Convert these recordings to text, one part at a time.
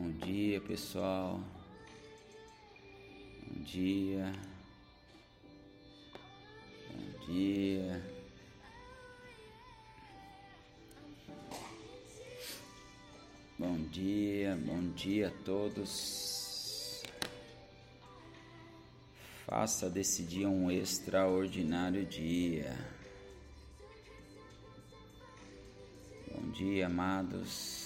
Bom dia, pessoal. Bom dia. Bom dia. Bom dia, bom dia a todos. Faça desse dia um extraordinário dia. Bom dia, amados.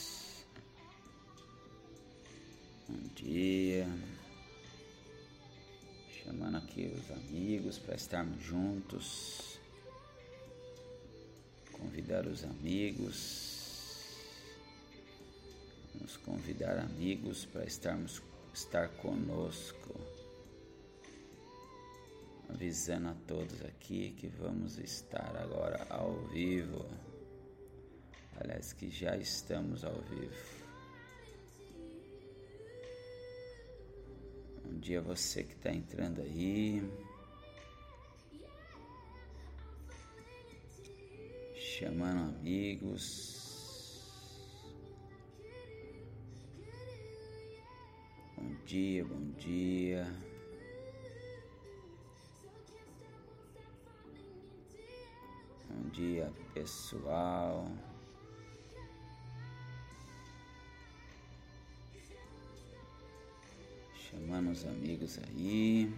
Bom dia. Chamando aqui os amigos para estarmos juntos. Convidar os amigos. Vamos convidar amigos para estarmos estar conosco. Avisando a todos aqui que vamos estar agora ao vivo. Aliás, que já estamos ao vivo. Bom dia você que está entrando aí. Chamando amigos. Bom dia, bom dia. Bom dia, pessoal. Os amigos aí.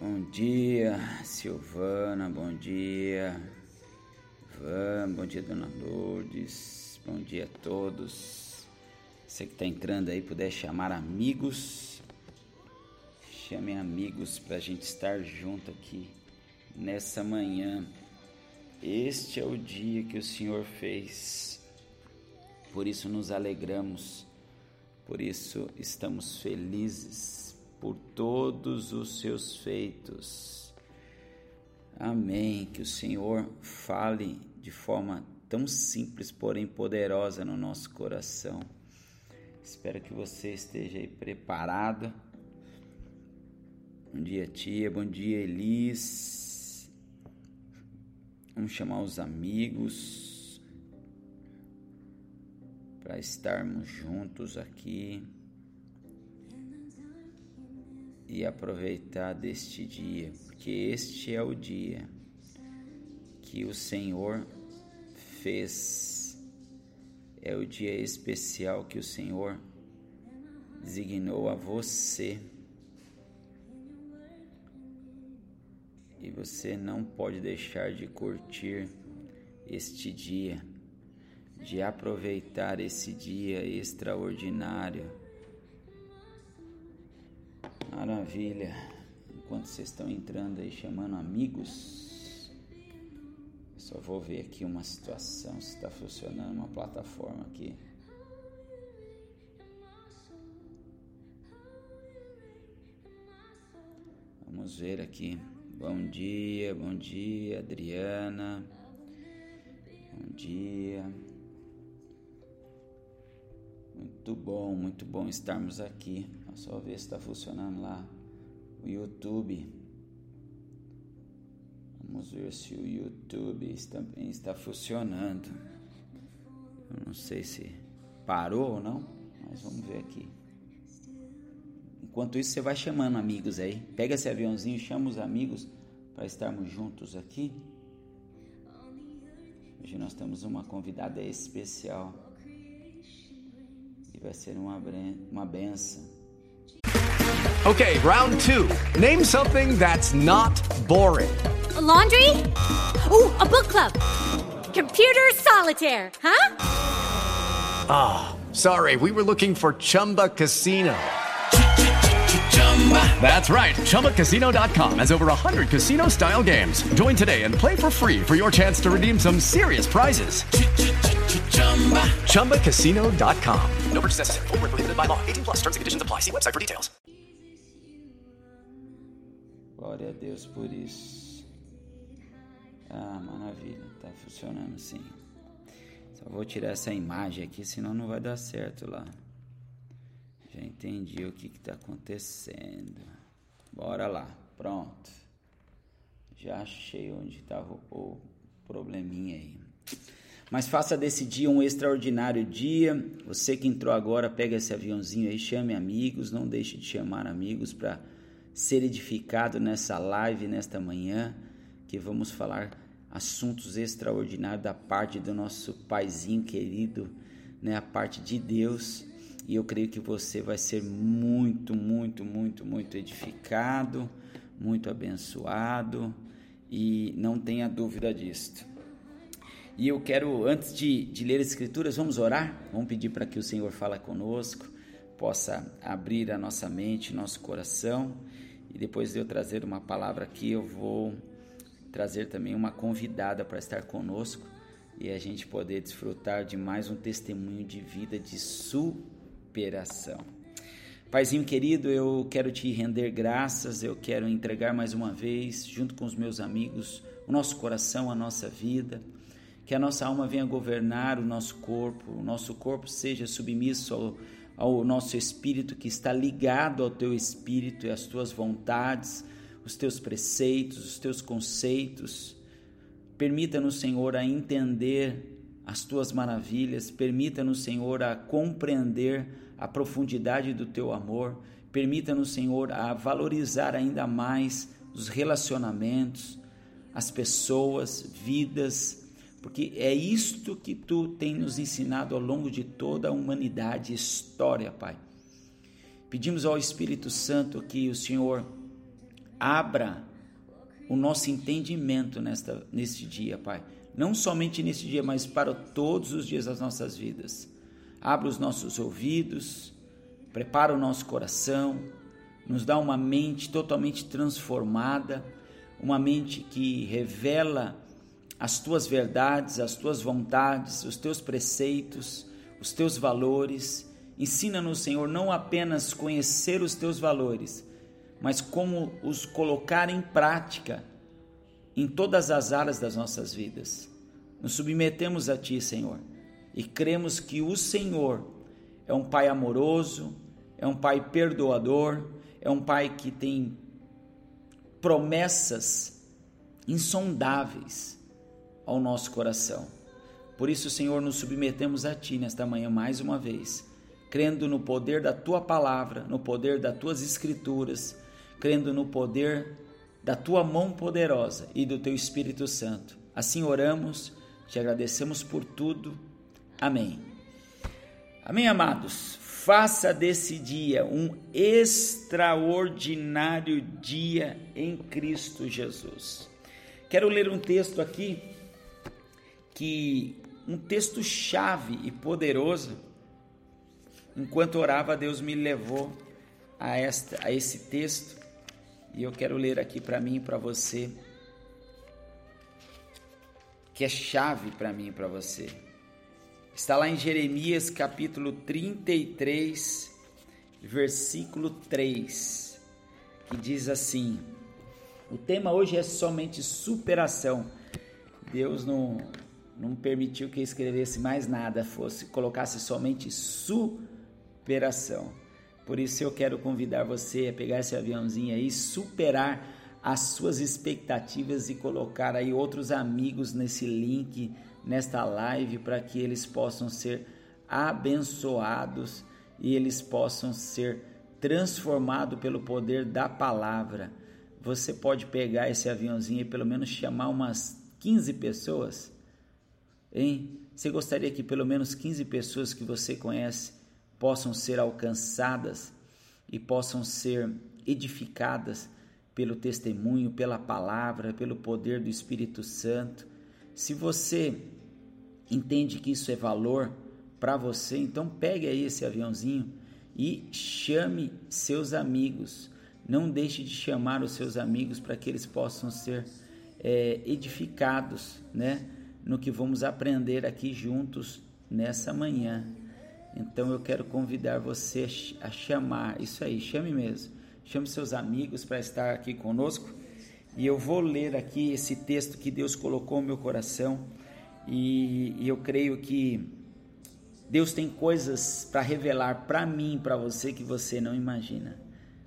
Bom dia, Silvana, bom dia. Ivan, bom dia, Dona Lourdes, bom dia a todos. Você que está entrando aí, puder chamar amigos, chame amigos para a gente estar junto aqui nessa manhã. Este é o dia que o Senhor fez, por isso nos alegramos, por isso estamos felizes por todos os seus feitos. Amém. Que o Senhor fale de forma tão simples, porém poderosa no nosso coração. Espero que você esteja aí preparado. Bom dia, tia. Bom dia, Elis. Vamos chamar os amigos para estarmos juntos aqui e aproveitar deste dia, porque este é o dia que o Senhor fez. É o dia especial que o Senhor designou a você. E você não pode deixar de curtir este dia, de aproveitar esse dia extraordinário. Maravilha. Enquanto vocês estão entrando aí chamando amigos, só vou ver aqui uma situação se está funcionando uma plataforma aqui. Vamos ver aqui. Bom dia, bom dia, Adriana. Bom dia. Muito bom, muito bom estarmos aqui. Só ver se está funcionando lá o YouTube. Vamos ver se o YouTube também está funcionando. Eu não sei se parou ou não, mas vamos ver aqui. Enquanto isso, você vai chamando amigos aí. Pega esse aviãozinho, chama os amigos para estarmos juntos aqui. Hoje nós temos uma convidada especial. E vai ser uma, uma benção. Okay, round two. Name something that's not boring. A laundry? Ooh, a book club. Computer solitaire, huh? Ah, oh, sorry, we were looking for Chumba Casino. That's right. ChumbaCasino.com has over 100 casino style games. Join today and play for free for your chance to redeem some serious prizes. ChumbaCasino.com. No purchase necessary. Full prohibited by law. 18 plus terms and conditions apply. See website for details. Glória a Deus por isso. Ah, maravilha. Tá funcionando sim. Só vou tirar essa imagem aqui, senão não vai dar certo lá. Já entendi o que está acontecendo. Bora lá, pronto. Já achei onde estava o probleminha aí. Mas faça desse dia um extraordinário dia. Você que entrou agora, pega esse aviãozinho aí, chame amigos, não deixe de chamar amigos para ser edificado nessa live nesta manhã, que vamos falar assuntos extraordinários da parte do nosso paizinho querido, né, a parte de Deus e eu creio que você vai ser muito, muito, muito, muito edificado, muito abençoado e não tenha dúvida disto. E eu quero, antes de, de ler as Escrituras, vamos orar? Vamos pedir para que o Senhor fale conosco, possa abrir a nossa mente, nosso coração. E depois de eu trazer uma palavra aqui, eu vou trazer também uma convidada para estar conosco e a gente poder desfrutar de mais um testemunho de vida de superação superação. Paizinho querido, eu quero te render graças, eu quero entregar mais uma vez, junto com os meus amigos, o nosso coração, a nossa vida, que a nossa alma venha governar o nosso corpo, o nosso corpo seja submisso ao, ao nosso espírito, que está ligado ao teu espírito e às tuas vontades, os teus preceitos, os teus conceitos. Permita-nos, Senhor, a entender as tuas maravilhas, permita-nos, Senhor, a compreender a profundidade do teu amor, permita-nos, Senhor, a valorizar ainda mais os relacionamentos, as pessoas, vidas, porque é isto que tu tem nos ensinado ao longo de toda a humanidade história, Pai. Pedimos ao Espírito Santo que o Senhor abra o nosso entendimento nesta, neste dia, Pai não somente nesse dia, mas para todos os dias das nossas vidas. Abra os nossos ouvidos, prepara o nosso coração, nos dá uma mente totalmente transformada, uma mente que revela as tuas verdades, as tuas vontades, os teus preceitos, os teus valores. Ensina-nos, Senhor, não apenas conhecer os teus valores, mas como os colocar em prática em todas as áreas das nossas vidas. Nos submetemos a Ti, Senhor, e cremos que o Senhor é um Pai amoroso, é um Pai perdoador, é um Pai que tem promessas insondáveis ao nosso coração. Por isso, Senhor, nos submetemos a Ti nesta manhã mais uma vez, crendo no poder da Tua palavra, no poder das Tuas Escrituras, crendo no poder da tua mão poderosa e do teu Espírito Santo. Assim oramos, te agradecemos por tudo. Amém. Amém, amados. Faça desse dia um extraordinário dia em Cristo Jesus. Quero ler um texto aqui que um texto chave e poderoso. Enquanto orava, Deus me levou a esta a esse texto e eu quero ler aqui para mim e para você, que é chave para mim e para você. Está lá em Jeremias capítulo 33, versículo 3, que diz assim: O tema hoje é somente superação. Deus não, não permitiu que eu escrevesse mais nada, fosse colocasse somente superação. Por isso eu quero convidar você a pegar esse aviãozinho aí, superar as suas expectativas e colocar aí outros amigos nesse link, nesta live, para que eles possam ser abençoados e eles possam ser transformados pelo poder da palavra. Você pode pegar esse aviãozinho e pelo menos chamar umas 15 pessoas, hein? Você gostaria que pelo menos 15 pessoas que você conhece possam ser alcançadas e possam ser edificadas pelo testemunho, pela palavra, pelo poder do Espírito Santo. Se você entende que isso é valor para você, então pegue aí esse aviãozinho e chame seus amigos. Não deixe de chamar os seus amigos para que eles possam ser é, edificados, né? No que vamos aprender aqui juntos nessa manhã. Então eu quero convidar você a chamar, isso aí, chame mesmo. Chame seus amigos para estar aqui conosco. E eu vou ler aqui esse texto que Deus colocou no meu coração. E, e eu creio que Deus tem coisas para revelar para mim, para você que você não imagina.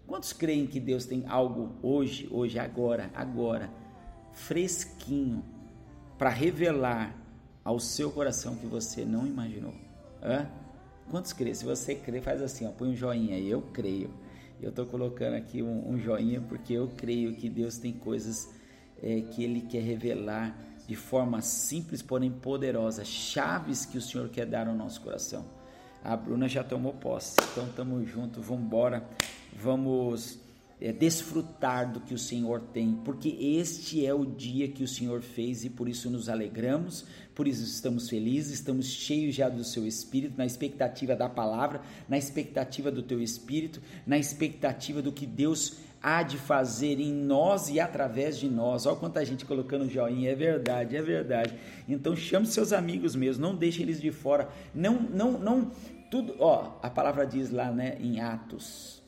Quantos creem que Deus tem algo hoje, hoje, agora, agora, fresquinho, para revelar ao seu coração que você não imaginou? Hã? Quantos creem? Se você crê, faz assim, ó, põe um joinha aí, eu creio. Eu estou colocando aqui um, um, joinha porque eu creio que Deus tem coisas é, que Ele quer revelar de forma simples, porém poderosa, chaves que o Senhor quer dar ao nosso coração. A Bruna já tomou posse, então estamos juntos, vamos embora, vamos é, desfrutar do que o Senhor tem, porque este é o dia que o Senhor fez e por isso nos alegramos, por isso estamos felizes, estamos cheios já do seu Espírito, na expectativa da palavra, na expectativa do teu Espírito, na expectativa do que Deus há de fazer em nós e através de nós. Olha quanta gente colocando joinha, é verdade, é verdade. Então chame seus amigos mesmo, não deixe eles de fora. Não, não, não, tudo, ó, a palavra diz lá, né, em Atos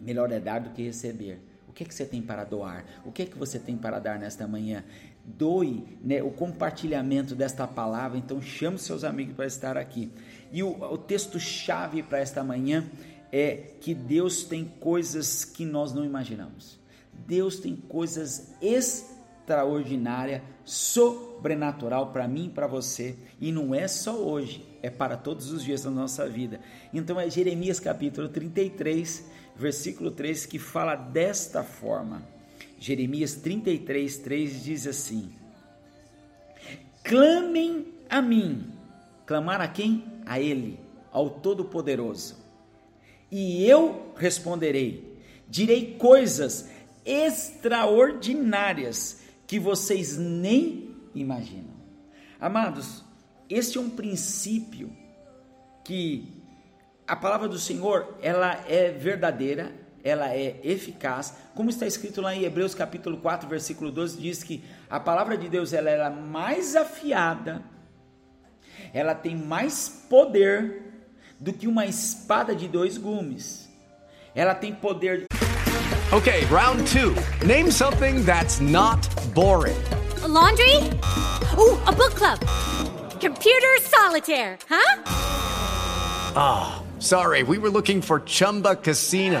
Melhor é dar do que receber. O que é que você tem para doar? O que é que você tem para dar nesta manhã? Doe né, o compartilhamento desta palavra, então chame seus amigos para estar aqui. E o, o texto-chave para esta manhã é que Deus tem coisas que nós não imaginamos. Deus tem coisas extraordinárias, sobrenatural para mim e para você. E não é só hoje, é para todos os dias da nossa vida. Então é Jeremias capítulo 33, versículo 3, que fala desta forma. Jeremias 33, 3 diz assim: Clamem a mim. Clamar a quem? A Ele, ao Todo-Poderoso. E eu responderei, direi coisas extraordinárias que vocês nem imaginam. Amados, este é um princípio que a palavra do Senhor, ela é verdadeira, ela é eficaz. Como está escrito lá em Hebreus capítulo 4, versículo 12, diz que a palavra de Deus ela é mais afiada, ela tem mais poder do que uma espada de dois gumes. Ela tem poder. Okay, round 2. Name something that's not boring. A laundry? Ooh, a book club. Computer solitaire, huh? Ah. Sorry, we were looking for Chumba Casino.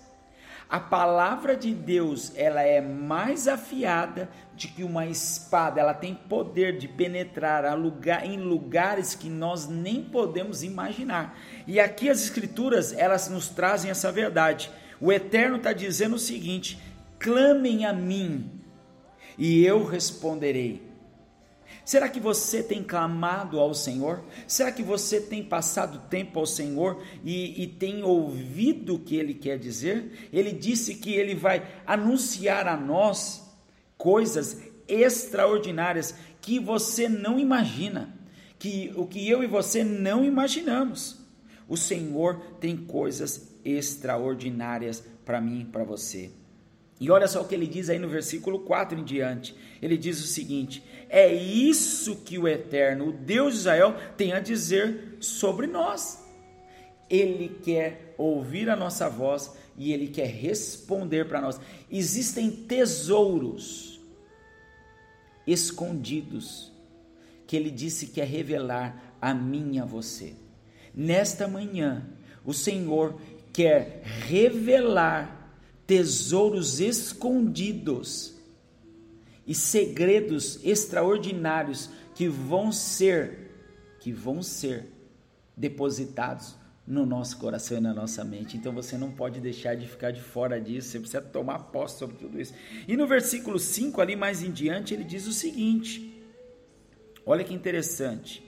a palavra de Deus, ela é mais afiada de que uma espada, ela tem poder de penetrar lugar, em lugares que nós nem podemos imaginar. E aqui as escrituras, elas nos trazem essa verdade. O Eterno está dizendo o seguinte: clamem a mim, e eu responderei Será que você tem clamado ao Senhor? Será que você tem passado tempo ao Senhor e, e, tem ouvido o que Ele quer dizer? Ele disse que Ele vai anunciar a nós coisas extraordinárias que você não imagina, que o que eu e você não imaginamos. O Senhor tem coisas extraordinárias para mim e para você. E olha só o que ele diz aí no versículo 4 em diante. Ele diz o seguinte: É isso que o Eterno, o Deus de Israel, tem a dizer sobre nós. Ele quer ouvir a nossa voz e ele quer responder para nós. Existem tesouros escondidos que ele disse que é revelar a mim e a você. Nesta manhã, o Senhor quer revelar tesouros escondidos e segredos extraordinários que vão ser que vão ser depositados no nosso coração e na nossa mente. Então você não pode deixar de ficar de fora disso, você precisa tomar posse sobre tudo isso. E no versículo 5 ali mais em diante, ele diz o seguinte: Olha que interessante.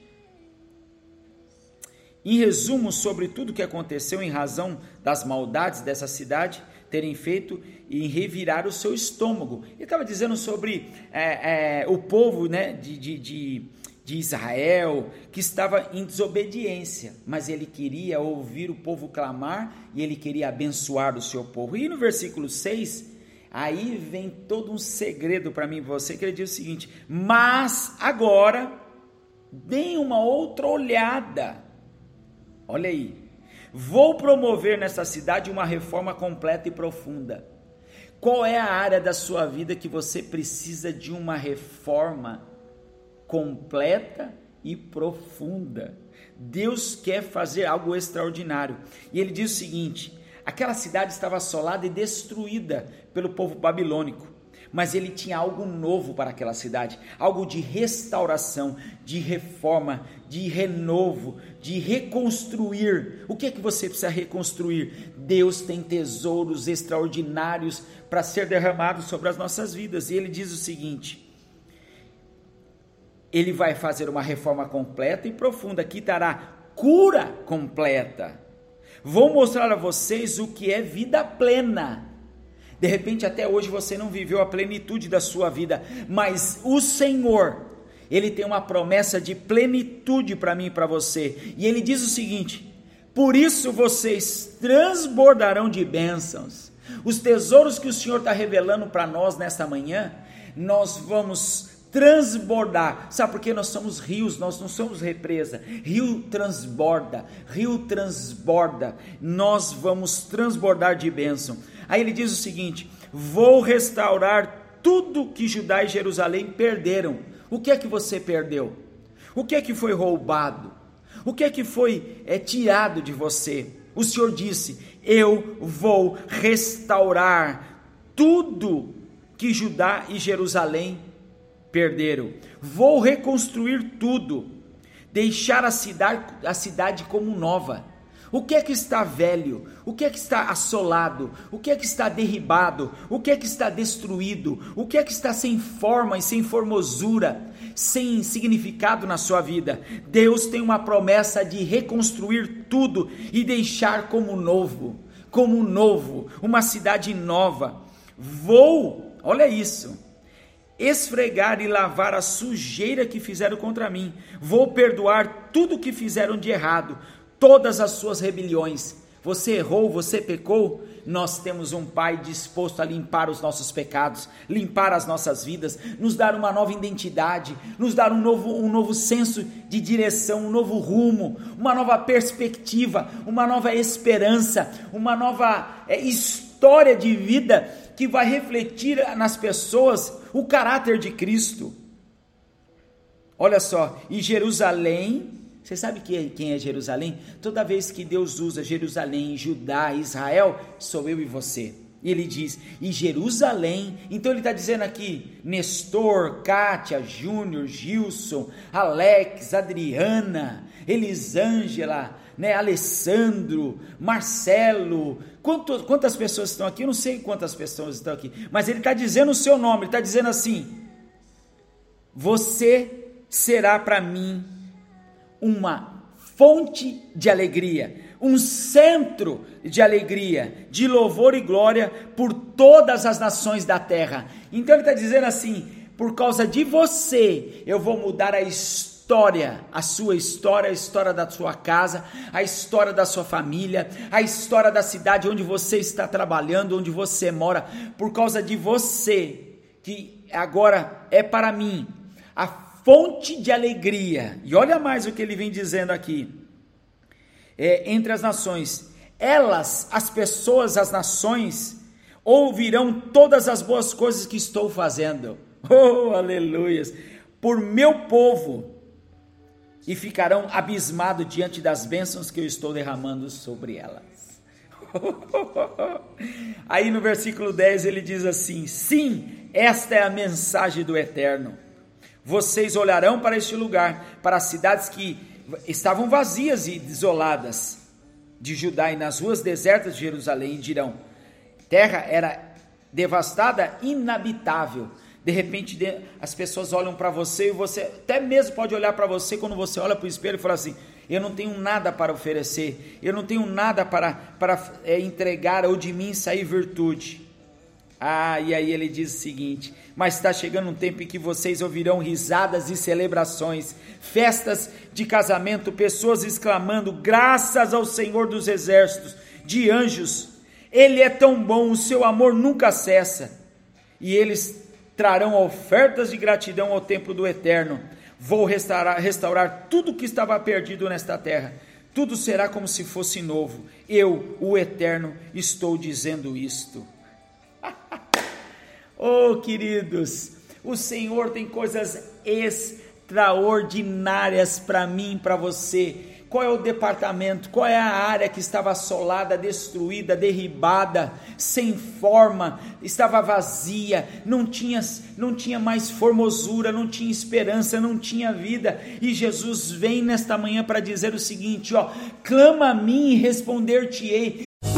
Em resumo, sobre tudo o que aconteceu em razão das maldades dessa cidade terem feito e revirar o seu estômago. Ele estava dizendo sobre é, é, o povo né, de, de, de, de Israel que estava em desobediência, mas ele queria ouvir o povo clamar e ele queria abençoar o seu povo. E no versículo 6, aí vem todo um segredo para mim e você, que ele diz o seguinte: Mas agora, deem uma outra olhada Olha aí. Vou promover nessa cidade uma reforma completa e profunda. Qual é a área da sua vida que você precisa de uma reforma completa e profunda? Deus quer fazer algo extraordinário. E ele diz o seguinte: aquela cidade estava assolada e destruída pelo povo babilônico mas ele tinha algo novo para aquela cidade, algo de restauração, de reforma, de renovo, de reconstruir. O que é que você precisa reconstruir? Deus tem tesouros extraordinários para ser derramados sobre as nossas vidas. E ele diz o seguinte: ele vai fazer uma reforma completa e profunda, que dará cura completa. Vou mostrar a vocês o que é vida plena de repente, até hoje você não viveu a plenitude da sua vida, mas o Senhor, Ele tem uma promessa de plenitude para mim e para você. E Ele diz o seguinte: por isso vocês transbordarão de bênçãos. Os tesouros que o Senhor está revelando para nós nesta manhã, nós vamos transbordar. Sabe por que nós somos rios, nós não somos represa. Rio transborda, rio transborda. Nós vamos transbordar de bênção. Aí ele diz o seguinte: Vou restaurar tudo que Judá e Jerusalém perderam. O que é que você perdeu? O que é que foi roubado? O que é que foi é, tirado de você? O Senhor disse: Eu vou restaurar tudo que Judá e Jerusalém perderam. Vou reconstruir tudo, deixar a cidade, a cidade como nova o que é que está velho? O que é que está assolado? O que é que está derribado? O que é que está destruído? O que é que está sem forma e sem formosura? Sem significado na sua vida? Deus tem uma promessa de reconstruir tudo e deixar como novo, como novo, uma cidade nova. Vou, olha isso, esfregar e lavar a sujeira que fizeram contra mim. Vou perdoar tudo que fizeram de errado todas as suas rebeliões. Você errou, você pecou, nós temos um Pai disposto a limpar os nossos pecados, limpar as nossas vidas, nos dar uma nova identidade, nos dar um novo, um novo senso de direção, um novo rumo, uma nova perspectiva, uma nova esperança, uma nova é, história de vida que vai refletir nas pessoas o caráter de Cristo. Olha só, e Jerusalém você sabe quem é Jerusalém? Toda vez que Deus usa Jerusalém, Judá, Israel, sou eu e você. E ele diz, e Jerusalém, então ele está dizendo aqui, Nestor, Kátia, Júnior, Gilson, Alex, Adriana, Elisângela, né, Alessandro, Marcelo, quanto, quantas pessoas estão aqui? Eu não sei quantas pessoas estão aqui, mas ele está dizendo o seu nome, ele está dizendo assim: Você será para mim uma fonte de alegria, um centro de alegria, de louvor e glória por todas as nações da terra. Então ele está dizendo assim: por causa de você, eu vou mudar a história, a sua história, a história da sua casa, a história da sua família, a história da cidade onde você está trabalhando, onde você mora, por causa de você, que agora é para mim a fonte de alegria. E olha mais o que ele vem dizendo aqui. É, entre as nações, elas, as pessoas, as nações, ouvirão todas as boas coisas que estou fazendo. Oh, aleluias! Por meu povo, e ficarão abismados diante das bênçãos que eu estou derramando sobre elas. Aí no versículo 10 ele diz assim: Sim, esta é a mensagem do Eterno. Vocês olharão para este lugar, para as cidades que estavam vazias e desoladas de Judá e nas ruas desertas de Jerusalém e dirão: terra era devastada, inabitável. De repente, as pessoas olham para você e você até mesmo pode olhar para você quando você olha para o espelho e falar assim: eu não tenho nada para oferecer, eu não tenho nada para, para é, entregar ou de mim sair virtude. Ah, e aí ele diz o seguinte: Mas está chegando um tempo em que vocês ouvirão risadas e celebrações, festas de casamento, pessoas exclamando: Graças ao Senhor dos Exércitos, de anjos, Ele é tão bom, o seu amor nunca cessa. E eles trarão ofertas de gratidão ao templo do Eterno. Vou restaurar, restaurar tudo que estava perdido nesta terra. Tudo será como se fosse novo. Eu, o Eterno, estou dizendo isto. oh, queridos, o Senhor tem coisas extraordinárias para mim, para você qual é o departamento, qual é a área que estava assolada, destruída, derribada, sem forma, estava vazia, não tinha, não tinha mais formosura, não tinha esperança, não tinha vida. E Jesus vem nesta manhã para dizer o seguinte, ó: clama a mim e responder-te-ei.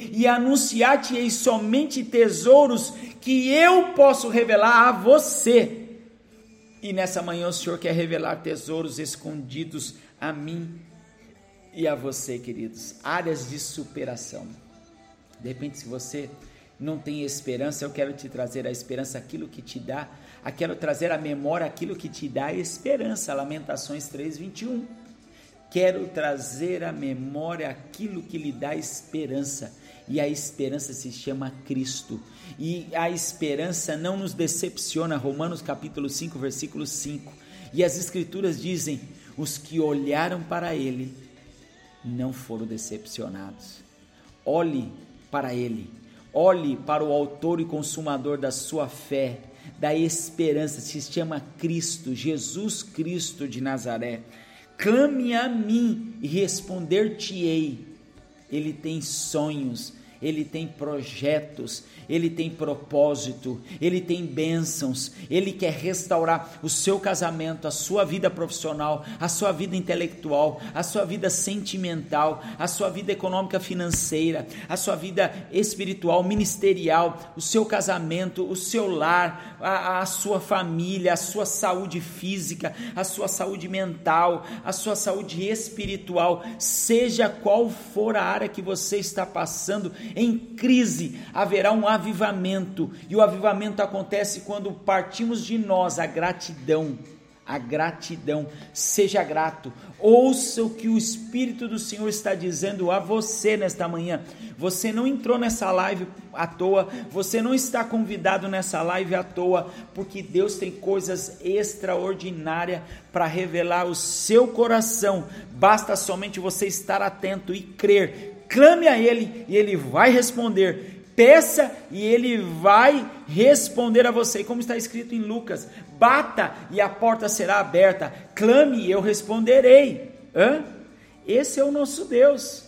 E anunciar-te-ei somente tesouros que eu posso revelar a você. E nessa manhã o Senhor quer revelar tesouros escondidos a mim e a você, queridos. Áreas de superação. De repente, se você não tem esperança, eu quero te trazer a esperança, aquilo que te dá, eu quero trazer à memória aquilo que te dá esperança. Lamentações 3:21. Quero trazer à memória aquilo que lhe dá esperança. E a esperança se chama Cristo e a esperança não nos decepciona. Romanos capítulo 5, versículo 5. E as escrituras dizem: os que olharam para ele não foram decepcionados. Olhe para ele. Olhe para o autor e consumador da sua fé, da esperança, se chama Cristo, Jesus Cristo de Nazaré. Clame a mim e responder-te-ei. Ele tem sonhos, ele tem projetos, ele tem propósito, ele tem bênçãos, ele quer restaurar o seu casamento, a sua vida profissional, a sua vida intelectual, a sua vida sentimental, a sua vida econômica financeira, a sua vida espiritual, ministerial, o seu casamento, o seu lar, a, a sua família, a sua saúde física, a sua saúde mental, a sua saúde espiritual, seja qual for a área que você está passando em crise, haverá um avivamento, e o avivamento acontece quando partimos de nós a gratidão. A gratidão, seja grato, ouça o que o Espírito do Senhor está dizendo a você nesta manhã. Você não entrou nessa live à toa, você não está convidado nessa live à toa, porque Deus tem coisas extraordinárias para revelar o seu coração. Basta somente você estar atento e crer. Clame a Ele e Ele vai responder Peça e ele vai responder a você, como está escrito em Lucas: bata e a porta será aberta, clame e eu responderei. Hã? Esse é o nosso Deus.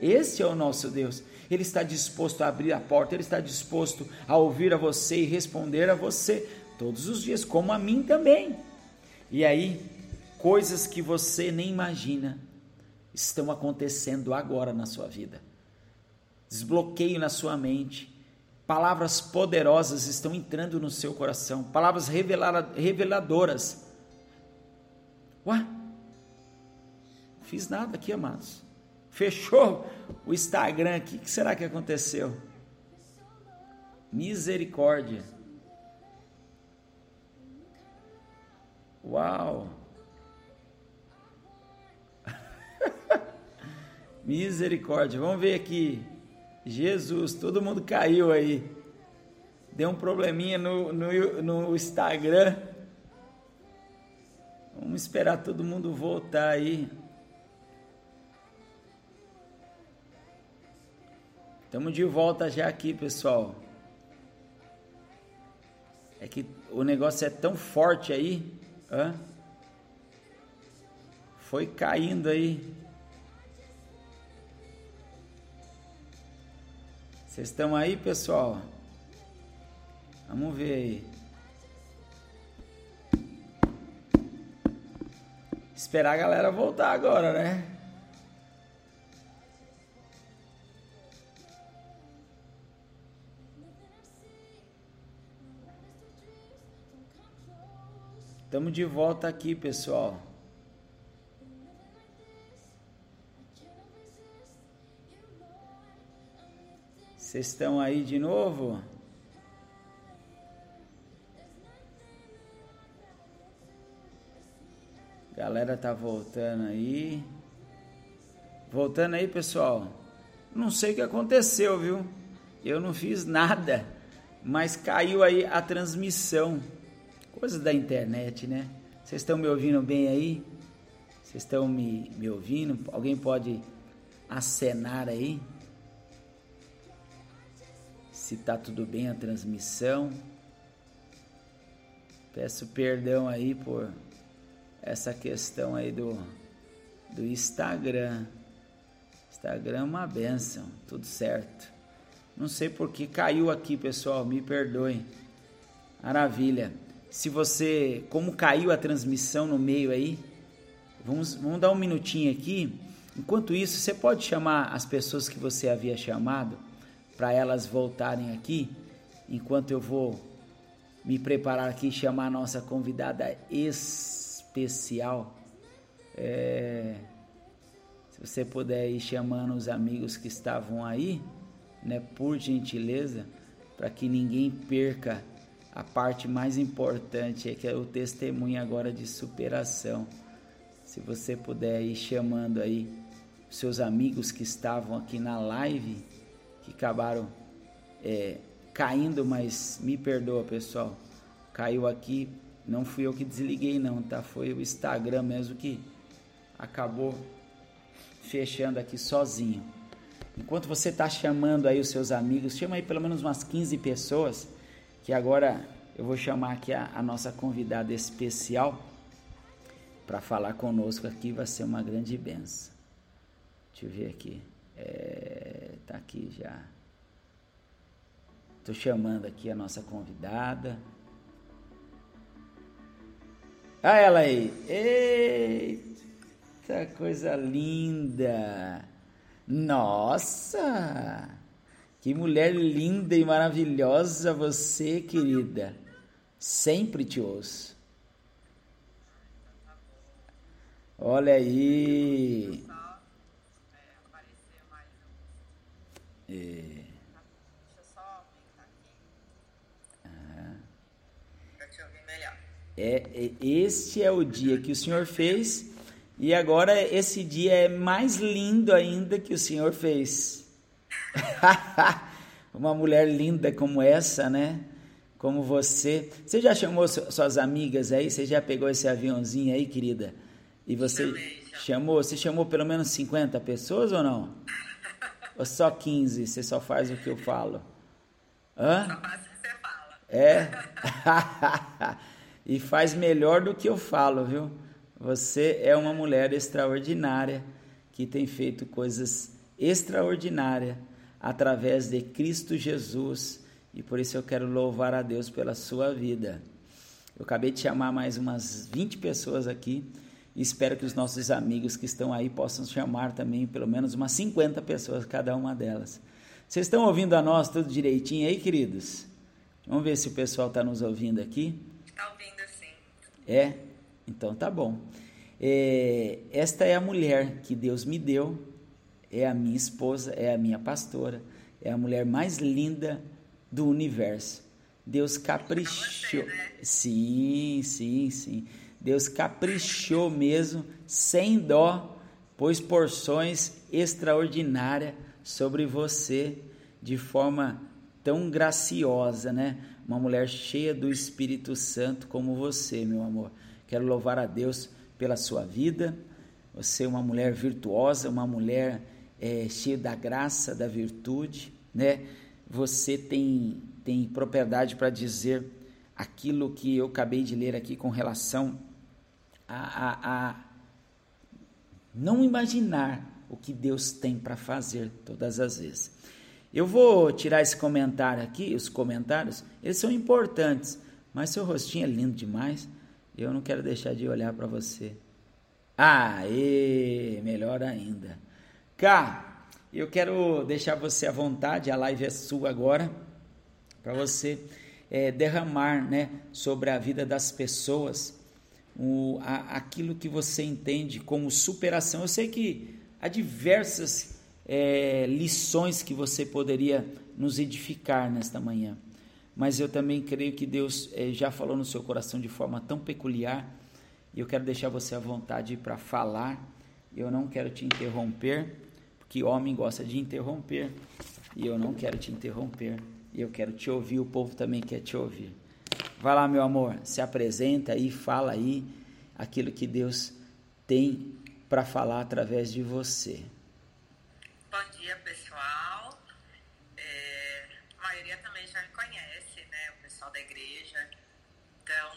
Esse é o nosso Deus. Ele está disposto a abrir a porta, ele está disposto a ouvir a você e responder a você todos os dias, como a mim também. E aí, coisas que você nem imagina estão acontecendo agora na sua vida desbloqueio na sua mente. Palavras poderosas estão entrando no seu coração, palavras reveladoras. Ué? Fiz nada aqui, amados. Fechou o Instagram aqui. O que será que aconteceu? Misericórdia. Uau! Misericórdia. Vamos ver aqui. Jesus, todo mundo caiu aí. Deu um probleminha no, no, no Instagram. Vamos esperar todo mundo voltar aí. Estamos de volta já aqui, pessoal. É que o negócio é tão forte aí. Hã? Foi caindo aí. Vocês estão aí, pessoal? Vamos ver aí. Esperar a galera voltar agora, né? Estamos de volta aqui, pessoal. Vocês estão aí de novo? Galera tá voltando aí. Voltando aí, pessoal. Não sei o que aconteceu, viu? Eu não fiz nada, mas caiu aí a transmissão. Coisa da internet, né? Vocês estão me ouvindo bem aí? Vocês estão me, me ouvindo? Alguém pode acenar aí? Se tá tudo bem a transmissão. Peço perdão aí por essa questão aí do, do Instagram. Instagram é uma benção, tudo certo. Não sei por que caiu aqui, pessoal, me perdoem. Maravilha. Se você, como caiu a transmissão no meio aí, vamos, vamos dar um minutinho aqui. Enquanto isso, você pode chamar as pessoas que você havia chamado para elas voltarem aqui, enquanto eu vou me preparar aqui e chamar a nossa convidada especial. É, se você puder ir chamando os amigos que estavam aí, né, por gentileza, para que ninguém perca a parte mais importante, é que é o testemunho agora de superação. Se você puder ir chamando aí seus amigos que estavam aqui na live, que acabaram é, caindo, mas me perdoa, pessoal. Caiu aqui, não fui eu que desliguei, não, tá? Foi o Instagram mesmo que acabou fechando aqui sozinho. Enquanto você está chamando aí os seus amigos, chama aí pelo menos umas 15 pessoas, que agora eu vou chamar aqui a, a nossa convidada especial para falar conosco aqui, vai ser uma grande benção. Deixa eu ver aqui. É, tá aqui já. Estou chamando aqui a nossa convidada. Ah, ela aí. Eita, coisa linda. Nossa! Que mulher linda e maravilhosa você, querida. Sempre te ouço. Olha aí. É. É, é, este é o dia que o Senhor fez e agora esse dia é mais lindo ainda que o Senhor fez. Uma mulher linda como essa, né? Como você. Você já chamou suas amigas aí? Você já pegou esse aviãozinho aí, querida? E você chamei, chamou? Você chamou pelo menos 50 pessoas ou não? Ou só 15? Você só faz o que eu falo? Hã? Só faz o que você fala. É? e faz melhor do que eu falo, viu? Você é uma mulher extraordinária que tem feito coisas extraordinárias através de Cristo Jesus e por isso eu quero louvar a Deus pela sua vida. Eu acabei de chamar mais umas 20 pessoas aqui e espero que os nossos amigos que estão aí possam chamar também pelo menos umas 50 pessoas, cada uma delas. Vocês estão ouvindo a nós tudo direitinho aí, queridos? Vamos ver se o pessoal está nos ouvindo aqui. Está ouvindo sim. É? Então tá bom. É, esta é a mulher que Deus me deu, é a minha esposa, é a minha pastora, é a mulher mais linda do universo. Deus caprichou. Você, né? Sim, sim, sim. Deus caprichou mesmo, sem dó, pôs porções extraordinárias sobre você de forma tão graciosa, né? Uma mulher cheia do Espírito Santo como você, meu amor. Quero louvar a Deus pela sua vida. Você é uma mulher virtuosa, uma mulher é, cheia da graça, da virtude, né? Você tem, tem propriedade para dizer aquilo que eu acabei de ler aqui com relação a, a, a não imaginar o que Deus tem para fazer todas as vezes. Eu vou tirar esse comentário aqui, os comentários, eles são importantes, mas seu rostinho é lindo demais, eu não quero deixar de olhar para você. Aê, melhor ainda. Cá, eu quero deixar você à vontade, a live é sua agora, para você é, derramar né, sobre a vida das pessoas o, a, aquilo que você entende como superação. Eu sei que há diversas é, lições que você poderia nos edificar nesta manhã, mas eu também creio que Deus é, já falou no seu coração de forma tão peculiar e eu quero deixar você à vontade para falar. Eu não quero te interromper, porque homem gosta de interromper e eu não quero te interromper. E eu quero te ouvir, o povo também quer te ouvir. Vai lá, meu amor, se apresenta aí, fala aí aquilo que Deus tem para falar através de você. Bom dia, pessoal. É, a maioria também já me conhece, né? O pessoal da igreja. Então,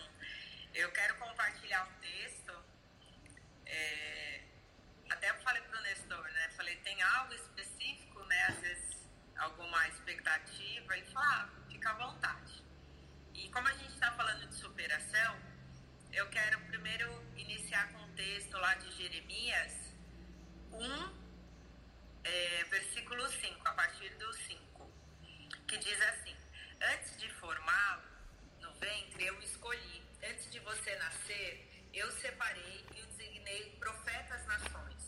eu quero compartilhar um texto. É, até eu falei para o Nestor, né? Falei, tem algo específico, né? Às vezes, alguma expectativa. E falar, ah, fica à vontade. E como a gente está falando de superação, eu quero primeiro iniciar com um texto lá de Jeremias 1, é, versículo 5, a partir do 5, que diz assim: Antes de formá-lo no ventre, eu escolhi. Antes de você nascer, eu separei e o designei profeta às nações.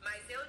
Mas eu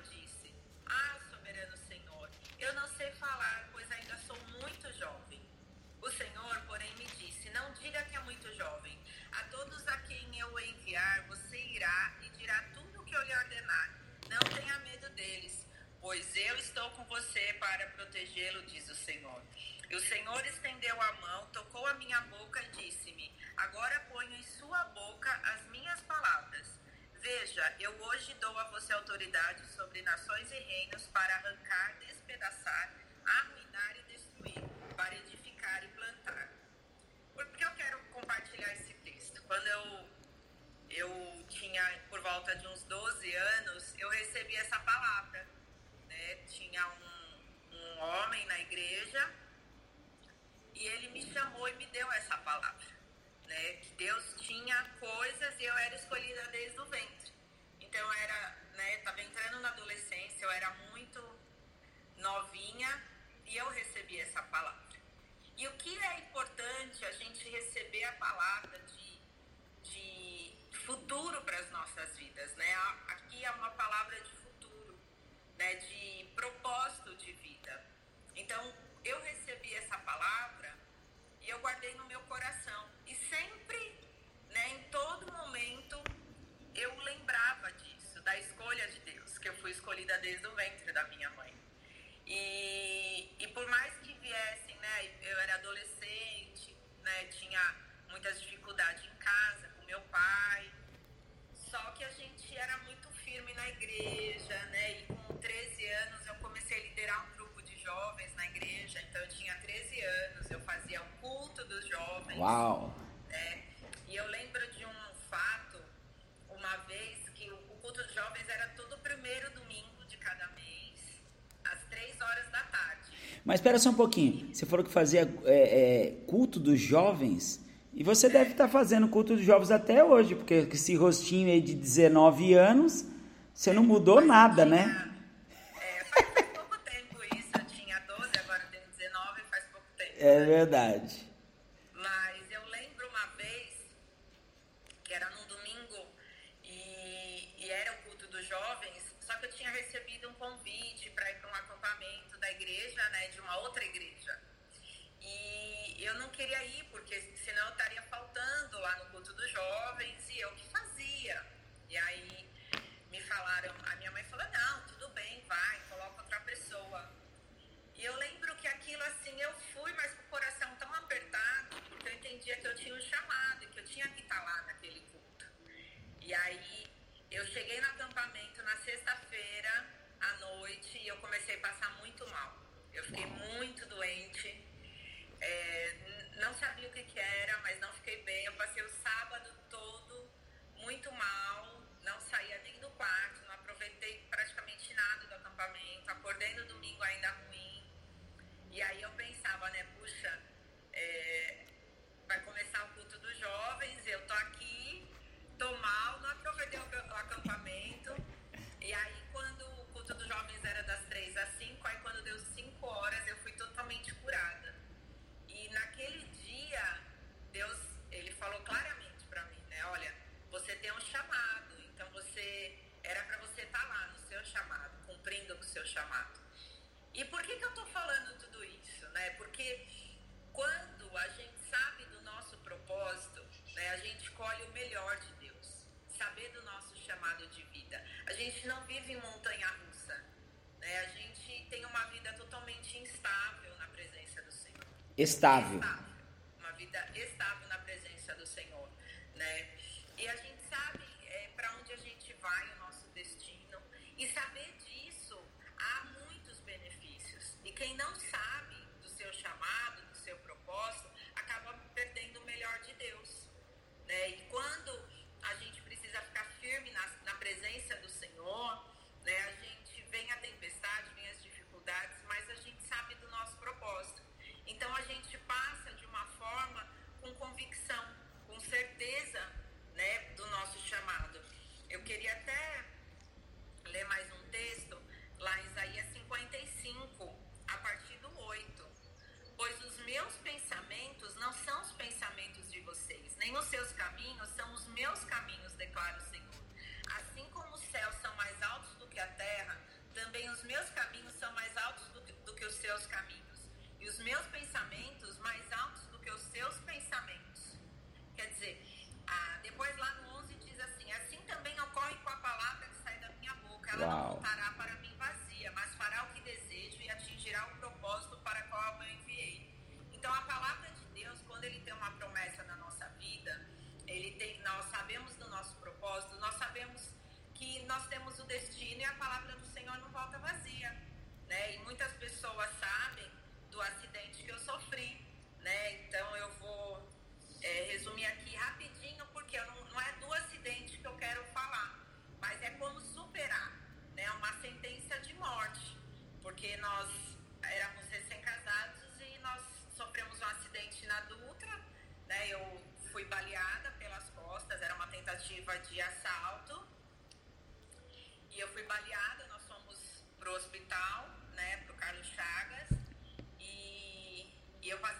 pois eu estou com você para protegê-lo, diz o Senhor. E o Senhor estendeu a mão, tocou a minha boca e disse-me: Agora ponho em sua boca as minhas palavras. Veja, eu hoje dou a você autoridade sobre nações e reinos para arrancar, despedaçar, arruinar e destruir, para edificar e plantar. Por que eu quero compartilhar esse texto? Quando eu, eu tinha por volta de uns 12 anos, eu recebi essa palavra. Tinha um, um homem na igreja e ele me chamou e me deu essa palavra. Né? Que Deus tinha coisas e eu era escolhida desde o ventre. Então eu era, né, estava entrando na adolescência, eu era muito novinha e eu recebi essa palavra. E o que é importante a gente receber a palavra de, de futuro para as nossas vidas, né? Aqui é uma palavra de né? De propósito de vida. Então, eu recebi essa palavra e eu guardei no meu coração. E sempre, né, em todo momento, eu lembrava disso, da escolha de Deus, que eu fui escolhida desde o ventre da minha mãe. E, e por mais que viessem, né, eu era adolescente, né, tinha muitas dificuldades em casa com meu pai, só que a gente era muito firme na igreja, né, e 13 anos eu comecei a liderar um grupo de jovens na igreja, então eu tinha 13 anos, eu fazia um culto dos jovens. Uau! Né, e eu lembro de um fato, uma vez que o culto dos jovens era todo primeiro domingo de cada mês, às três horas da tarde. Mas espera só um pouquinho. Você falou que fazia é, é, culto dos jovens. E você é. deve estar fazendo culto dos jovens até hoje, porque esse rostinho aí de 19 anos, você não mudou nada, né? É, faz, pouco tempo isso. Eu tinha 12, agora eu tenho 19, faz pouco tempo. É verdade. Mas eu lembro uma vez que era num domingo e, e era o culto dos jovens, só que eu tinha recebido um convite para ir para um acampamento da igreja, né, de uma outra igreja. E eu não queria ir, porque senão eu estaria faltando lá no culto dos jovens e eu que fazia. E aí me falaram, a minha mãe falou, não, tudo bem, vai, eu lembro que aquilo assim, eu fui, mas com o coração tão apertado, porque eu entendia que eu tinha um chamado, que eu tinha que estar lá naquele culto. E aí eu cheguei no acampamento na sexta-feira à noite e eu comecei a passar muito mal. Eu fiquei muito doente, é, não sabia o que, que era, mas não fiquei bem. Eu passei o sábado todo muito mal, não saía nem do quarto, não aproveitei praticamente nada do acampamento, acordei no domingo e aí eu pensava, né, puxa, é, vai começar o culto dos jovens, eu tô aqui, tô mal, não aproveitei o acampamento. E aí quando o culto dos jovens era das três às cinco, aí quando deu cinco horas eu fui totalmente curada. E naquele dia, Deus, ele falou claramente para mim, né, olha, você tem um chamado, então você era para você estar tá lá no seu chamado, cumprindo o seu chamado. E por que, que eu tô falando né? Porque quando a gente sabe do nosso propósito, né, a gente colhe o melhor de Deus, saber do nosso chamado de vida. A gente não vive em montanha russa, né? A gente tem uma vida totalmente instável na presença do Senhor. Estável. estável. Uma vida estável na presença do Senhor, né? E a gente sabe é, para onde a gente vai, o nosso destino, e saber disso há muitos benefícios. E quem não sabe seu chamado, do seu propósito, meus pensamentos Porque nós éramos recém-casados e nós sofremos um acidente na Dutra. Né? Eu fui baleada pelas costas, era uma tentativa de assalto. E eu fui baleada, nós fomos pro hospital, né, pro Carlos Chagas, e, e eu passei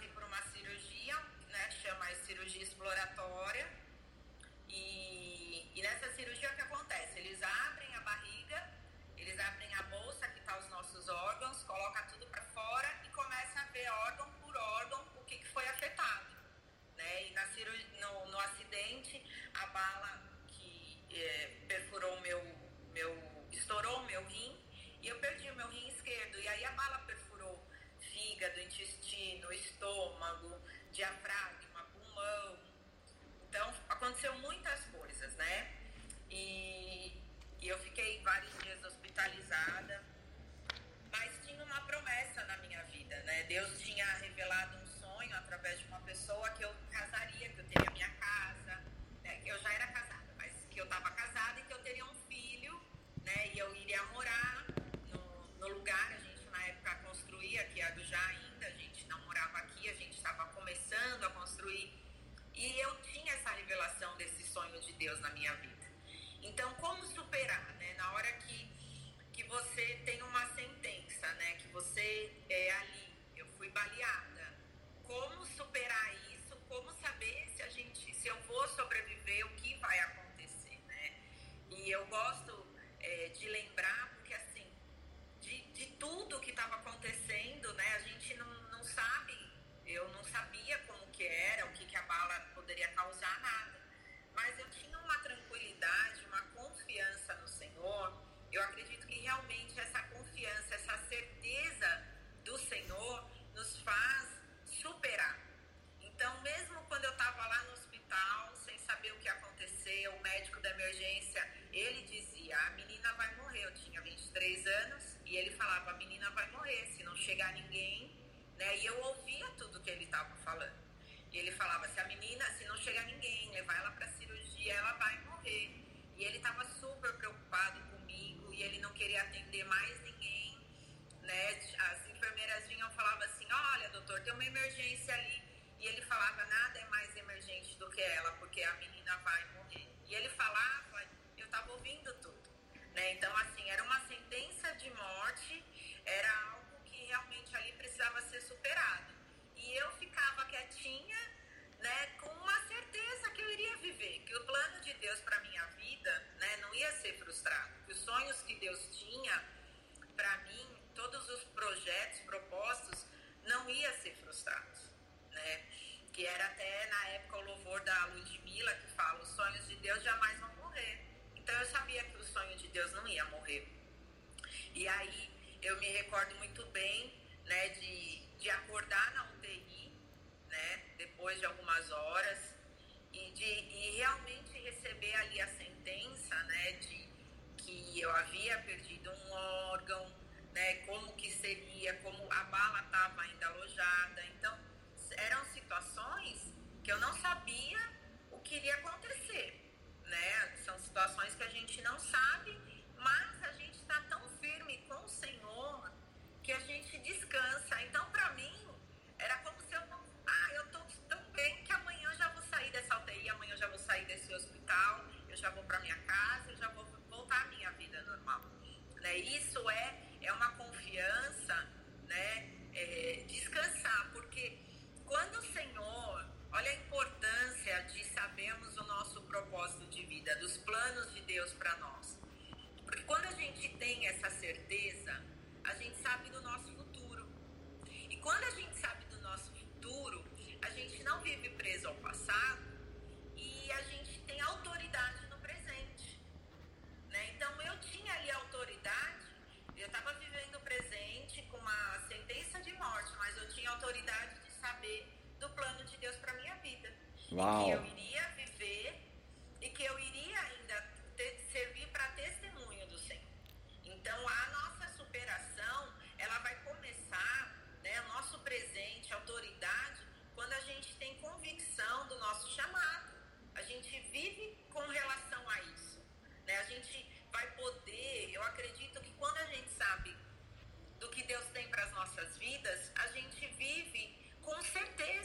chegar ninguém, levar ela para cirurgia, ela vai morrer. E ele estava super preocupado comigo e ele não queria atender mais ninguém. Né? As enfermeiras vinham falavam assim: olha, doutor, tem uma emergência ali. E ele falava: nada é mais emergente do que ela, porque a menina vai morrer. E ele falava, eu estava ouvindo tudo. Né? Então, assim, era uma sentença de morte, era algo que realmente ali precisava ser superado. E eu ficava quietinha, Deus para minha vida, né, não ia ser frustrado. Os sonhos que Deus tinha para mim, todos os projetos propostos, não ia ser frustrados, né? Que era até na época o louvor da Ludmilla que fala: os sonhos de Deus jamais vão morrer. Então eu sabia que o sonho de Deus não ia morrer. E aí eu me recordo muito bem, né, de, de acordar na UTI, né, depois de algumas horas e de e realmente receber ali a sentença, né, de que eu havia perdido um órgão, né, como que seria, como a bala estava ainda alojada. Então, eram situações que eu não sabia o que iria acontecer, né? São situações que a gente não sabe, mas hospital, eu já vou para minha casa, eu já vou voltar à minha vida normal. Né? Isso é, é uma confiança, né? É, descansar, porque quando o Senhor, olha a importância de sabermos o nosso propósito de vida, dos planos de Deus para nós. Porque quando a gente tem essa certeza, a gente sabe do nosso futuro. E quando a gente sabe do nosso futuro, a gente não vive preso ao passado Uau. que eu iria viver e que eu iria ainda ter, servir para testemunho do Senhor. Então a nossa superação ela vai começar, né, nosso presente, autoridade, quando a gente tem convicção do nosso chamado. A gente vive com relação a isso, né? A gente vai poder, eu acredito que quando a gente sabe do que Deus tem para as nossas vidas, a gente vive com certeza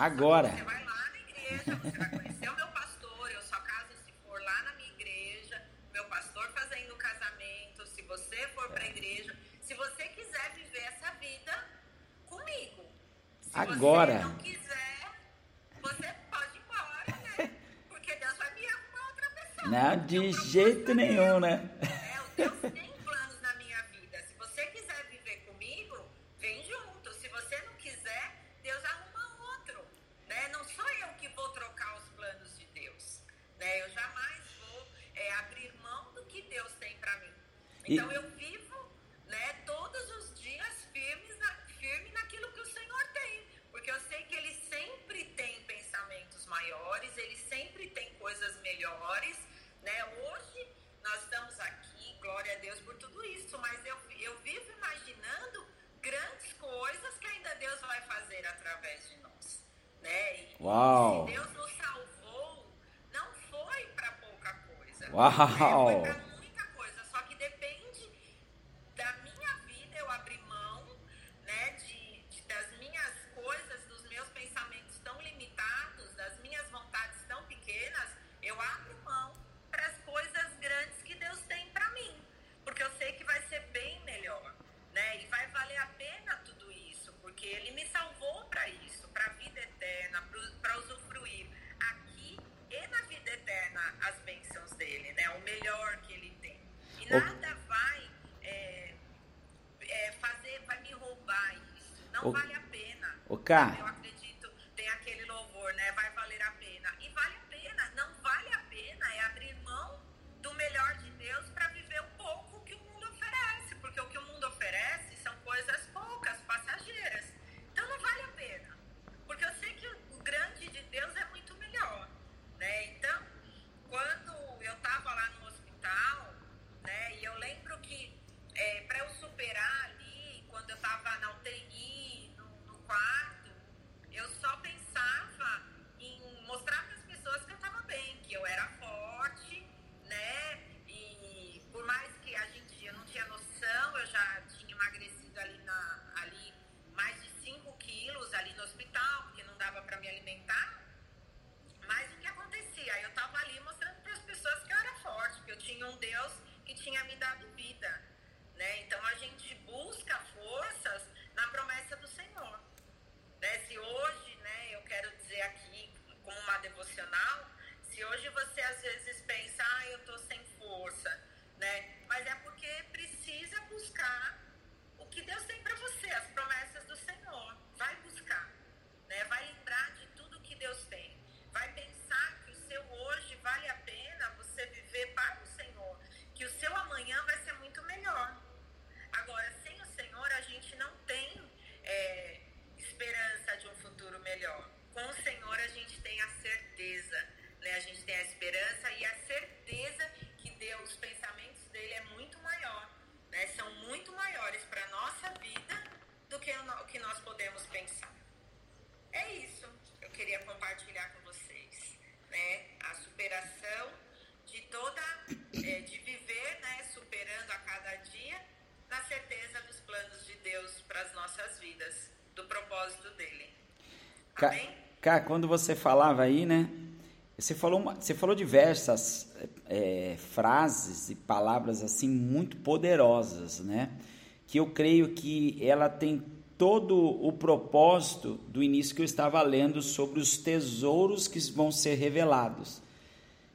Agora. Você vai lá na igreja, você vai conhecer o meu pastor, eu só caso se for lá na minha igreja, meu pastor fazendo casamento, se você for para a igreja, se você quiser viver essa vida comigo. Se Agora. você né? não. Não, de jeito nenhum, né? 哇哈哈哦 acredito, Cá, quando você falava aí, né? Você falou, uma- você falou diversas é, frases e palavras assim muito poderosas, né? Que eu creio que ela tem todo o propósito do início que eu estava lendo sobre os tesouros que vão ser revelados.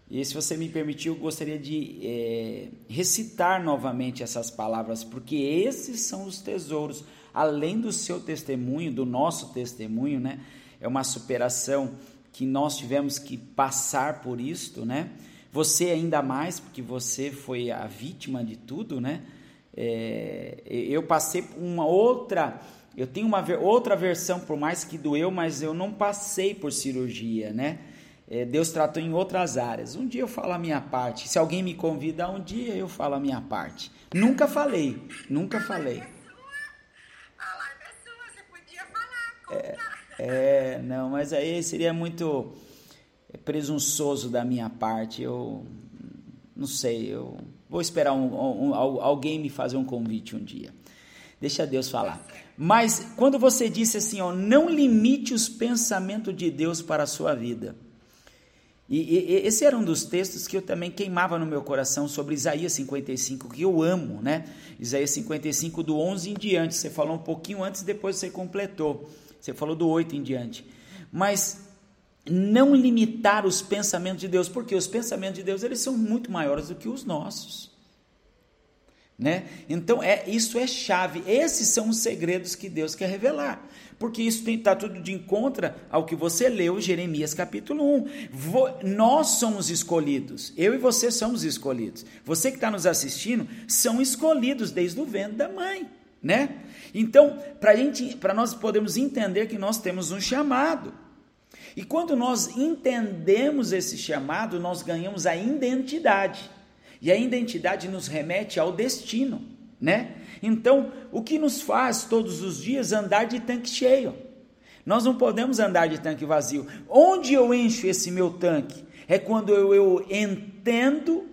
E se você me permitir, eu gostaria de é, recitar novamente essas palavras, porque esses são os tesouros, além do seu testemunho, do nosso testemunho, né? É uma superação que nós tivemos que passar por isto, né? Você ainda mais, porque você foi a vítima de tudo, né? É, eu passei por uma outra, eu tenho uma outra versão, por mais que doeu, mas eu não passei por cirurgia, né? É, Deus tratou em outras áreas. Um dia eu falo a minha parte. Se alguém me convida, um dia eu falo a minha parte. Nunca falei, nunca falei. A live é sua, você podia falar, contar. É, não, mas aí seria muito presunçoso da minha parte. Eu não sei, eu vou esperar um- um- um- alguém me fazer um convite um dia. Deixa Deus falar. Mas quando você disse assim, ó, não limite os pensamentos de Deus para a sua vida. E- e esse era um dos textos que eu também queimava no meu coração sobre Isaías 55, que eu amo, né? Isaías 55, do 11 em diante. Você falou um pouquinho antes, depois você completou. Você falou do 8 em diante. Mas não limitar os pensamentos de Deus, porque os pensamentos de Deus eles são muito maiores do que os nossos. Né? Então é isso é chave. Esses são os segredos que Deus quer revelar, porque isso está tudo de encontro ao que você leu Jeremias capítulo 1. Vo- nós somos escolhidos, eu e você somos escolhidos. Você que está nos assistindo são escolhidos desde o ventre da mãe, né? Então para gente, para nós podermos entender que nós temos um chamado. E quando nós entendemos esse chamado, nós ganhamos a identidade. E a identidade nos remete ao destino, né? Então, o que nos faz todos os dias andar de tanque cheio? Nós não podemos andar de tanque vazio. Onde eu encho esse meu tanque? É quando eu, eu entendo,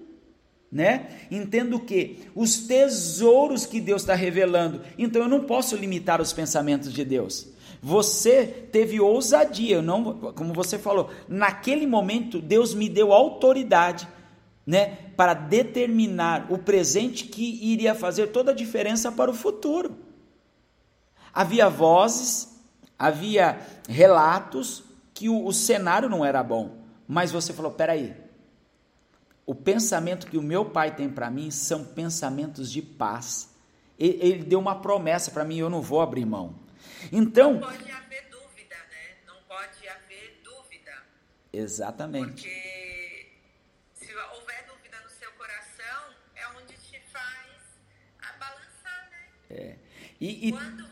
né? Entendo o quê? Os tesouros que Deus está revelando. Então eu não posso limitar os pensamentos de Deus. Você teve ousadia, não, como você falou, naquele momento Deus me deu autoridade, né, para determinar o presente que iria fazer toda a diferença para o futuro. Havia vozes, havia relatos que o, o cenário não era bom, mas você falou: peraí, o pensamento que o meu pai tem para mim são pensamentos de paz. Ele, ele deu uma promessa para mim, eu não vou abrir mão. Então. Não pode haver dúvida, né? Não pode haver dúvida. Exatamente. Porque se houver dúvida no seu coração, é onde te faz balançar, né? É. E, e... Quando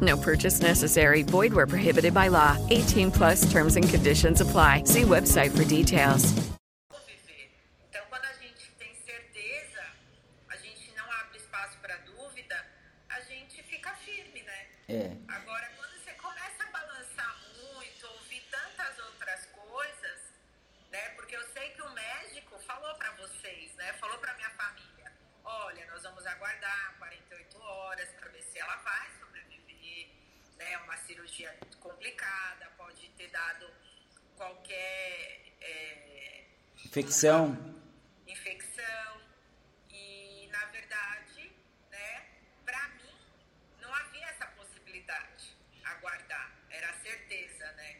No purchase necessary. Void where prohibited by law. 18 plus terms and conditions apply. See website for details. Então, quando a gente tem certeza, a gente não abre espaço para dúvida, a gente fica firme, né? É. Infecção. infecção e na verdade, né, para mim não havia essa possibilidade aguardar, era certeza, né?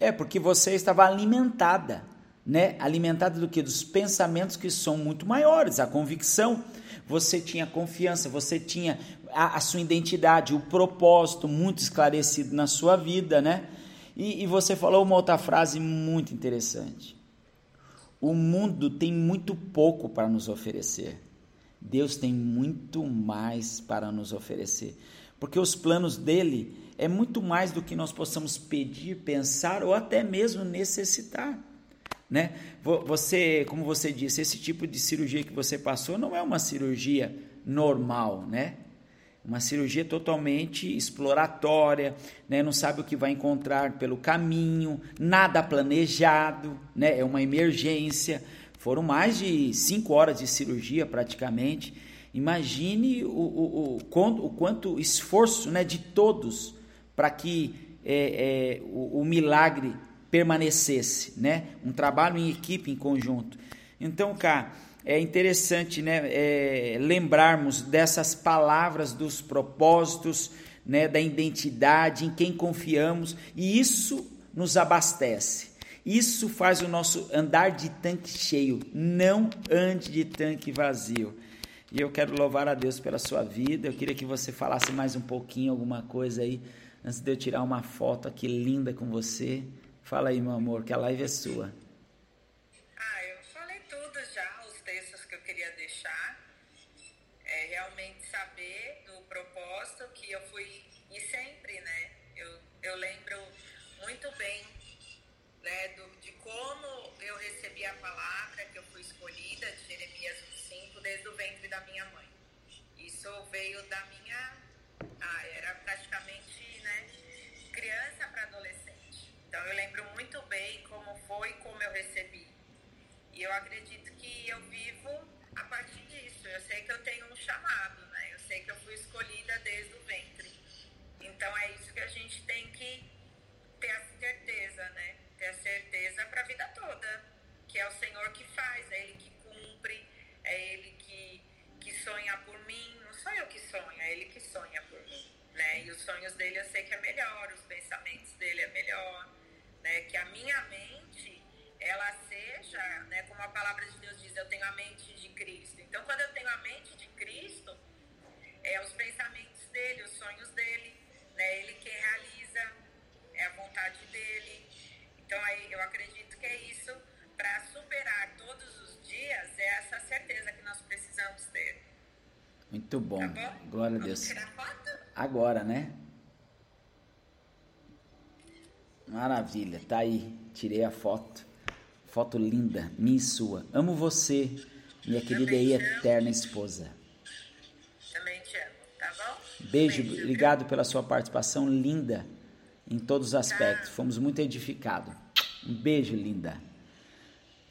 É, porque você estava alimentada, né? Alimentada do que? Dos pensamentos que são muito maiores, a convicção. Você tinha confiança, você tinha a, a sua identidade, o propósito muito esclarecido na sua vida, né? E, e você falou uma outra frase muito interessante. O mundo tem muito pouco para nos oferecer. Deus tem muito mais para nos oferecer. Porque os planos dele é muito mais do que nós possamos pedir, pensar ou até mesmo necessitar. Né? Vo- Você, como você disse, esse tipo de cirurgia que você passou não é uma cirurgia normal, né? Uma cirurgia totalmente exploratória, né? não sabe o que vai encontrar pelo caminho, nada planejado, né? é uma emergência. Foram mais de cinco horas de cirurgia praticamente. Imagine o, o, o, quanto, o quanto esforço né, de todos para que é, é, o, o milagre permanecesse, né? um trabalho em equipe, em conjunto. Então, cá, é interessante né, é, lembrarmos dessas palavras, dos propósitos, né, da identidade, em quem confiamos, e isso nos abastece. Isso faz o nosso andar de tanque cheio, não ande de tanque vazio. E eu quero louvar a Deus pela sua vida. Eu queria que você falasse mais um pouquinho, alguma coisa aí, antes de eu tirar uma foto aqui linda com você. Fala aí, meu amor, que a live é sua. Veio da minha. Ah, era praticamente né, criança para adolescente. Então eu lembro muito bem como foi, como eu recebi. E eu acredito que eu vivo a partir disso. Eu sei que eu tenho um chamado, né? Eu sei que eu fui escolhida desde o ventre. Então é isso que a gente tem que ter a certeza, né? Ter a certeza para a vida toda. Que é o Senhor que faz, é Ele que E os sonhos dele eu sei que é melhor, os pensamentos dele é melhor. Né? Que a minha mente ela seja, né, como a palavra de Deus diz, eu tenho a mente de Cristo. Então, quando eu tenho a mente de Cristo, é os pensamentos dele, os sonhos dele, né, ele quem realiza, é a vontade dele. Então, aí eu acredito que é isso para superar todos os dias, é essa certeza que nós precisamos ter. Muito bom. Tá bom? Glória a Vamos Deus. tirar foto? Agora, né? Maravilha, tá aí. Tirei a foto. Foto linda, minha e sua. Amo você, minha querida e eterna esposa. Também te amo, tá bom? Beijo, obrigado pela sua participação linda em todos os aspectos. Fomos muito edificados. Um beijo, linda.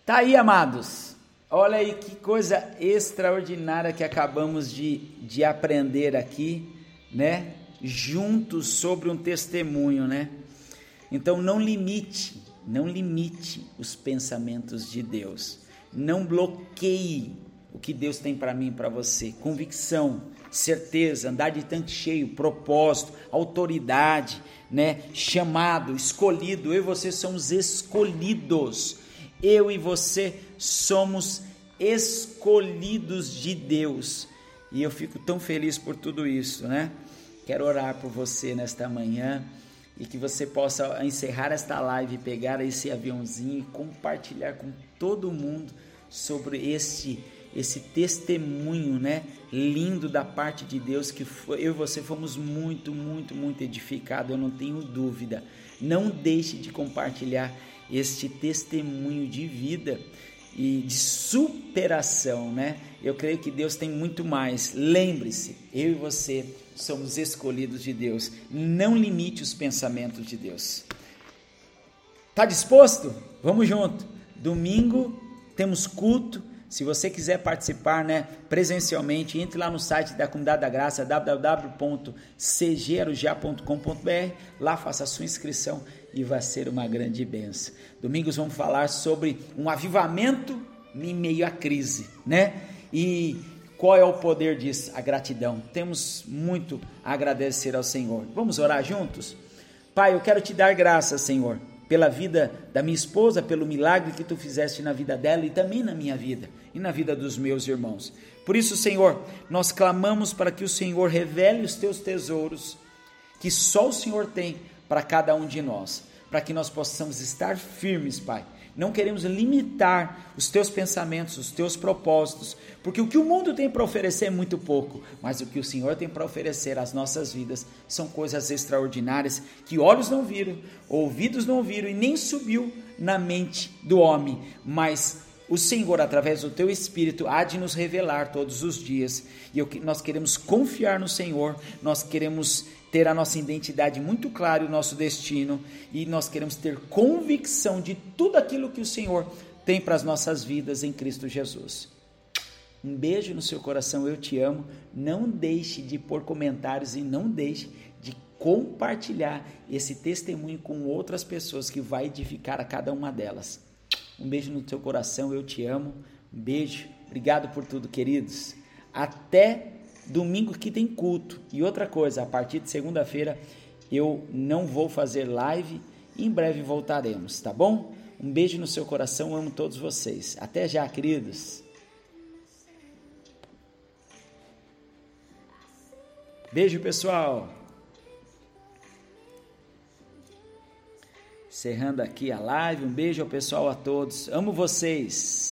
Tá aí, amados. Olha aí que coisa extraordinária que acabamos de, de aprender aqui, né? Juntos sobre um testemunho, né? Então não limite, não limite os pensamentos de Deus. Não bloqueie o que Deus tem para mim e para você. Convicção, certeza, andar de tanque cheio, propósito, autoridade, né? Chamado, escolhido. Eu e você somos escolhidos. Eu e você somos escolhidos de Deus. E eu fico tão feliz por tudo isso, né? Quero orar por você nesta manhã e que você possa encerrar esta live, pegar esse aviãozinho e compartilhar com todo mundo sobre este esse testemunho, né, lindo da parte de Deus que eu e você fomos muito, muito, muito edificados, eu não tenho dúvida. Não deixe de compartilhar este testemunho de vida e de superação, né? Eu creio que Deus tem muito mais. Lembre-se, eu e você somos escolhidos de Deus. Não limite os pensamentos de Deus. Tá disposto? Vamos junto. Domingo temos culto. Se você quiser participar, né, presencialmente, entre lá no site da Comunidade da Graça, www.cgrj.com.br. Lá faça a sua inscrição e vai ser uma grande benção. Domingos vamos falar sobre um avivamento em meio à crise, né? E qual é o poder disso? A gratidão. Temos muito a agradecer ao Senhor. Vamos orar juntos? Pai, eu quero te dar graças, Senhor, pela vida da minha esposa, pelo milagre que tu fizeste na vida dela e também na minha vida e na vida dos meus irmãos. Por isso, Senhor, nós clamamos para que o Senhor revele os teus tesouros que só o Senhor tem para cada um de nós, para que nós possamos estar firmes, Pai. Não queremos limitar os teus pensamentos, os teus propósitos, porque o que o mundo tem para oferecer é muito pouco, mas o que o Senhor tem para oferecer às nossas vidas são coisas extraordinárias que olhos não viram, ouvidos não viram e nem subiu na mente do homem, mas o Senhor, através do teu Espírito, há de nos revelar todos os dias. E nós queremos confiar no Senhor, nós queremos ter a nossa identidade muito clara e o nosso destino, e nós queremos ter convicção de tudo aquilo que o Senhor tem para as nossas vidas em Cristo Jesus. Um beijo no seu coração, eu te amo. Não deixe de pôr comentários e não deixe de compartilhar esse testemunho com outras pessoas que vai edificar a cada uma delas. Um beijo no teu coração, eu te amo. Um beijo. Obrigado por tudo, queridos. Até Domingo que tem culto. E outra coisa, a partir de segunda-feira eu não vou fazer live. Em breve voltaremos, tá bom? Um beijo no seu coração, amo todos vocês. Até já, queridos. Beijo, pessoal. Encerrando aqui a live, um beijo ao pessoal a todos. Amo vocês.